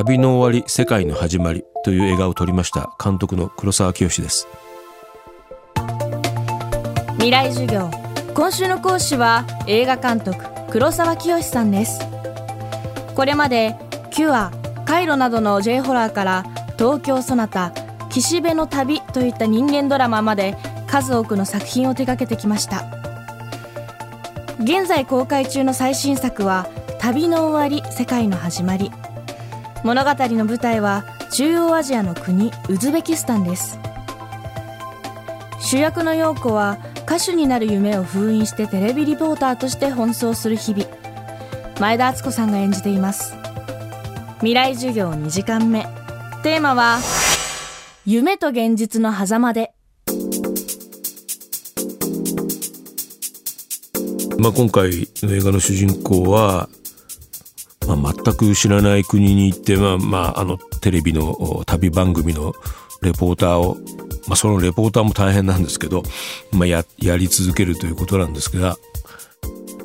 旅の終わり世界の始まりという映画を撮りました監督の黒沢清です。未来授業今週の講師は映画監督黒沢清さんです。これまでキュアカイロなどの J ホラーから東京ソナタ岸辺の旅といった人間ドラマまで数多くの作品を手掛けてきました。現在公開中の最新作は旅の終わり世界の始まり。物語の舞台は中央アジアの国ウズベキスタンです。主役の陽子は歌手になる夢を封印してテレビリポーターとして奔走する日々。前田敦子さんが演じています。未来授業2時間目。テーマは夢と現実の狭間で。まあ、今回の映画の主人公は、まあ、全く知らない国に行って、まあまあ、あのテレビの旅番組のレポーターを、まあ、そのレポーターも大変なんですけど、まあや、やり続けるということなんですが、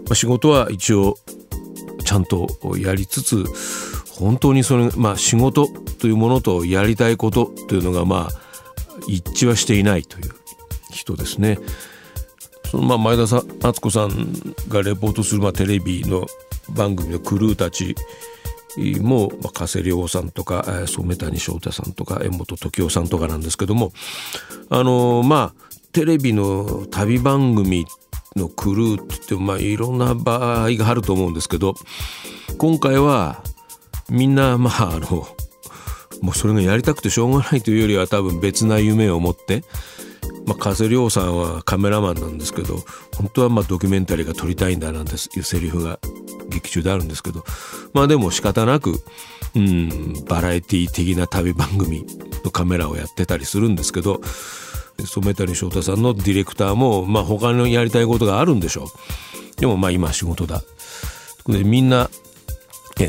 まあ、仕事は一応ちゃんとやりつつ本当にそれ、まあ、仕事というものとやりたいことというのがまあ一致はしていないという人ですね。そのまあ前田さ敦子さんがレポートするまあテレビの番組のクルーたちも、まあ、加瀬亮さんとか染谷翔太さんとか柄本時生さんとかなんですけどもあのまあテレビの旅番組のクルーって言ってもまあいろんな場合があると思うんですけど今回はみんなまああのもうそれがやりたくてしょうがないというよりは多分別な夢を持ってまあ、加瀬亮さんはカメラマンなんですけど本当はまあドキュメンタリーが撮りたいんだなんていうセリフが劇中であるんですけどまあでも仕方なく、うん、バラエティ的な旅番組のカメラをやってたりするんですけど染谷翔太さんのディレクターも、まあ、他のやりたいことがあるんでしょう。でもまあ今仕事だ。でみんな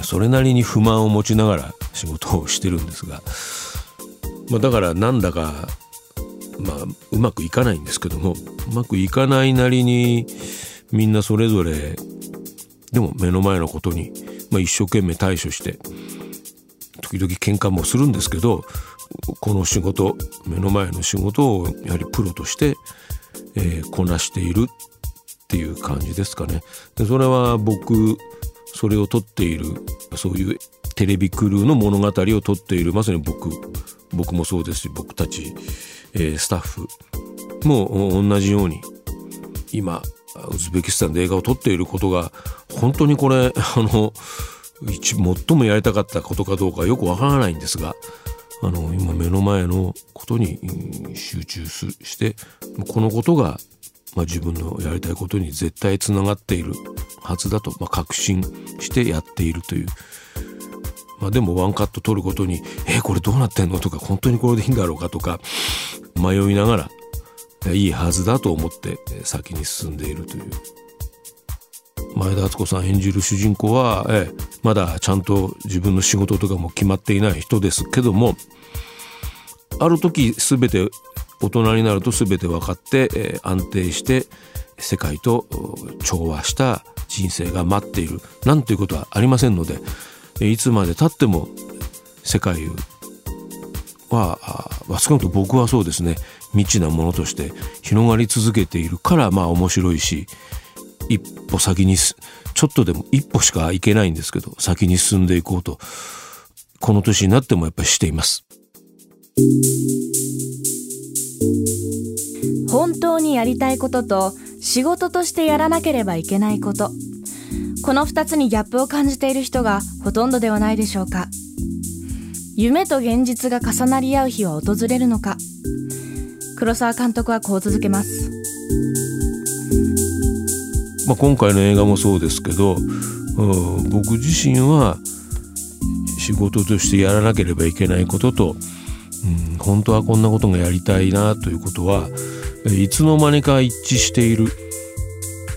それなりに不満を持ちながら仕事をしてるんですが、まあ、だからなんだかまあ、うまくいかないんですけどもうまくいかないなりにみんなそれぞれでも目の前のことに、まあ、一生懸命対処して時々喧嘩もするんですけどこの仕事目の前の仕事をやはりプロとして、えー、こなしているっていう感じですかね。でそれは僕それを撮っているそういうテレビクルーの物語を撮っているまさに僕僕もそうですし僕たちえー、スタッフも同じように今ウズベキスタンで映画を撮っていることが本当にこれ あの一最もやりたかったことかどうかよくわからないんですがあの今目の前のことに集中してこのことが、まあ、自分のやりたいことに絶対つながっているはずだと、まあ、確信してやっているというまあ、でもワンカット取ることに「えー、これどうなってんの?」とか「本当にこれでいいんだろうか?」とか迷いながらいいはずだと思って先に進んでいるという前田敦子さん演じる主人公は、ええ、まだちゃんと自分の仕事とかも決まっていない人ですけどもある時全て大人になると全て分かって、え、安定して世界と調和した人生が待っているなんていうことはありませんのでいつまでたっても世界は少なくとも僕はそうですね未知なものとして広がり続けているからまあ面白いし一歩先にちょっとでも一歩しか行けないんですけど先に進んでいこうとこの年になってもやっぱりしています。本当にやりたいことと仕事としてやらなければいけないこと。この2つにギャップを感じている人がほとんどではないでしょうか。夢と現実が重なり合う日は訪れるのか。黒沢監督はこう続けます、まあ、今回の映画もそうですけど僕自身は仕事としてやらなければいけないことと、うん、本当はこんなことがやりたいなということはいつの間にか一致している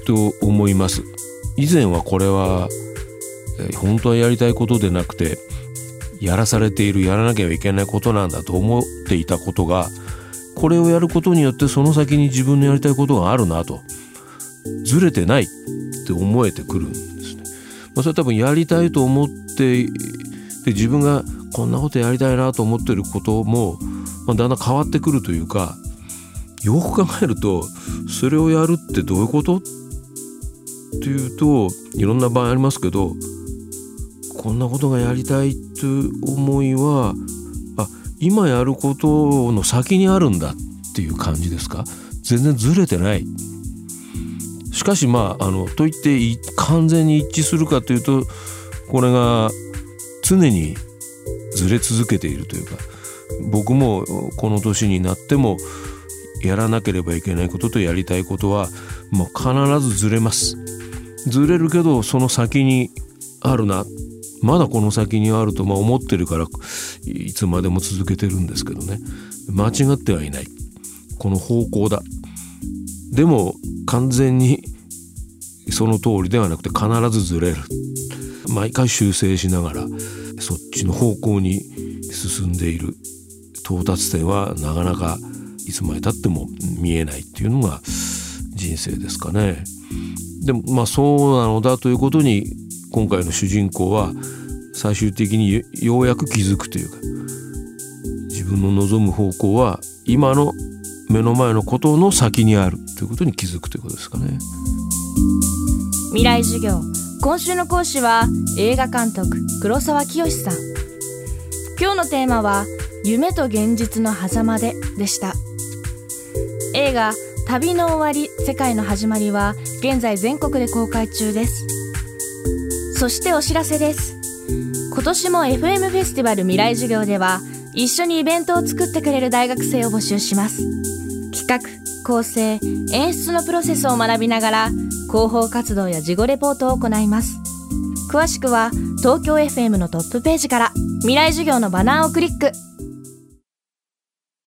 と思います。以前はこれは、本当はやりたいことでなくてやらされているやらなきゃいけないことなんだと思っていたことがこれをやることによってその先に自分のやりたいことがあるなとずれてないって思えてくるんですね。まあ、それは多分やりたいと思ってで自分がこんなことやりたいなと思ってることも、まあ、だんだん変わってくるというかよく考えるとそれをやるってどういうことっていうといろんな場合ありますけどこんなことがやりたいという思いはあ今やることの先にあるんだっていう感じですか？全然ずれてない。しかしまああのといって完全に一致するかというとこれが常にずれ続けているというか僕もこの年になってもやらなければいけないこととやりたいことはもう必ずずれますずれるけどその先にあるな。まだこの先にあるとまあ思ってるからいつまでも続けてるんですけどね。間違ってはいない。この方向だ。でも完全にその通りではなくて必ずずれる。毎回修正しながらそっちの方向に進んでいる。到達点はなかなかいつまでたっても見えないっていうのが人生ですかね。でもまあそうなのだということに今回の主人公は最終的にようやく気づくというか自分の望む方向は今の目の前のことの先にあるということに気づくということですかね。未来授業。今週の講師は映画監督黒沢清さん。今日のテーマは夢と現実の狭間ででした。映画旅の終わり世界の始まりは現在全国で公開中です。そしてお知らせです。今年も FM フェスティバル未来授業では一緒にイベントを作ってくれる大学生を募集します。企画構成演出のプロセスを学びながら広報活動や事後レポートを行います。詳しくは東京 FM のトップページから未来授業のバナーをクリック。